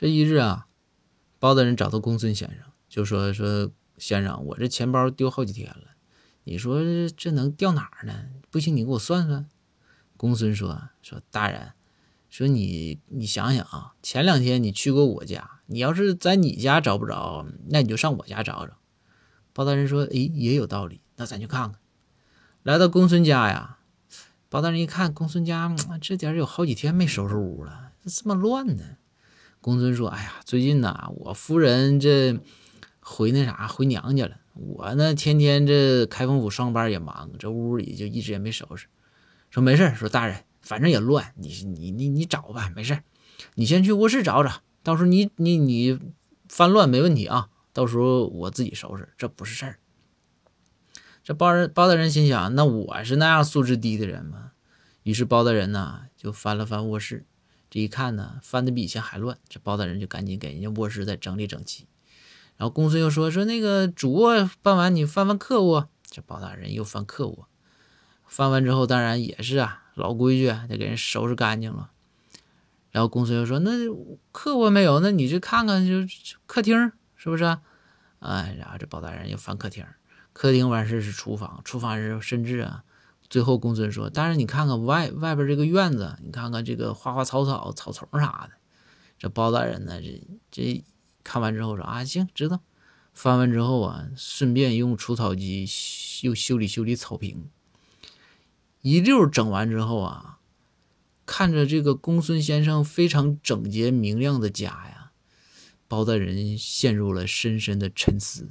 这一日啊，包大人找到公孙先生，就说：“说先生，我这钱包丢好几天了，你说这能掉哪儿呢？不行，你给我算算。”公孙说：“说大人，说你你想想啊，前两天你去过我家，你要是在你家找不着，那你就上我家找找。”包大人说：“哎，也有道理，那咱去看看。”来到公孙家呀，包大人一看，公孙家这点有好几天没收拾屋了，这么乱呢。公孙说：“哎呀，最近呐，我夫人这回那啥回娘家了。我呢，天天这开封府上班也忙，这屋里就一直也没收拾。说没事说大人，反正也乱，你你你你找吧，没事你先去卧室找找，到时候你你你翻乱没问题啊，到时候我自己收拾，这不是事儿。这包人包大人心想，那我是那样素质低的人吗？于是包大人呢就翻了翻卧室。”这一看呢，翻的比以前还乱。这包大人就赶紧给人家卧室再整理整齐。然后公孙又说：“说那个主卧办完，你翻翻客卧。”这包大人又翻客卧，翻完之后，当然也是啊，老规矩，得给人收拾干净了。然后公孙又说：“那客卧没有，那你就看看，就客厅是不是？”哎，然后这包大人又翻客厅，客厅完事是厨房，厨房是甚至啊。最后，公孙说：“但是你看看外外边这个院子，你看看这个花花草草、草丛啥的。”这包大人呢，这这看完之后说：“啊，行，知道。”翻完之后啊，顺便用除草机又修理修理草坪。一溜整完之后啊，看着这个公孙先生非常整洁明亮的家呀，包大人陷入了深深的沉思。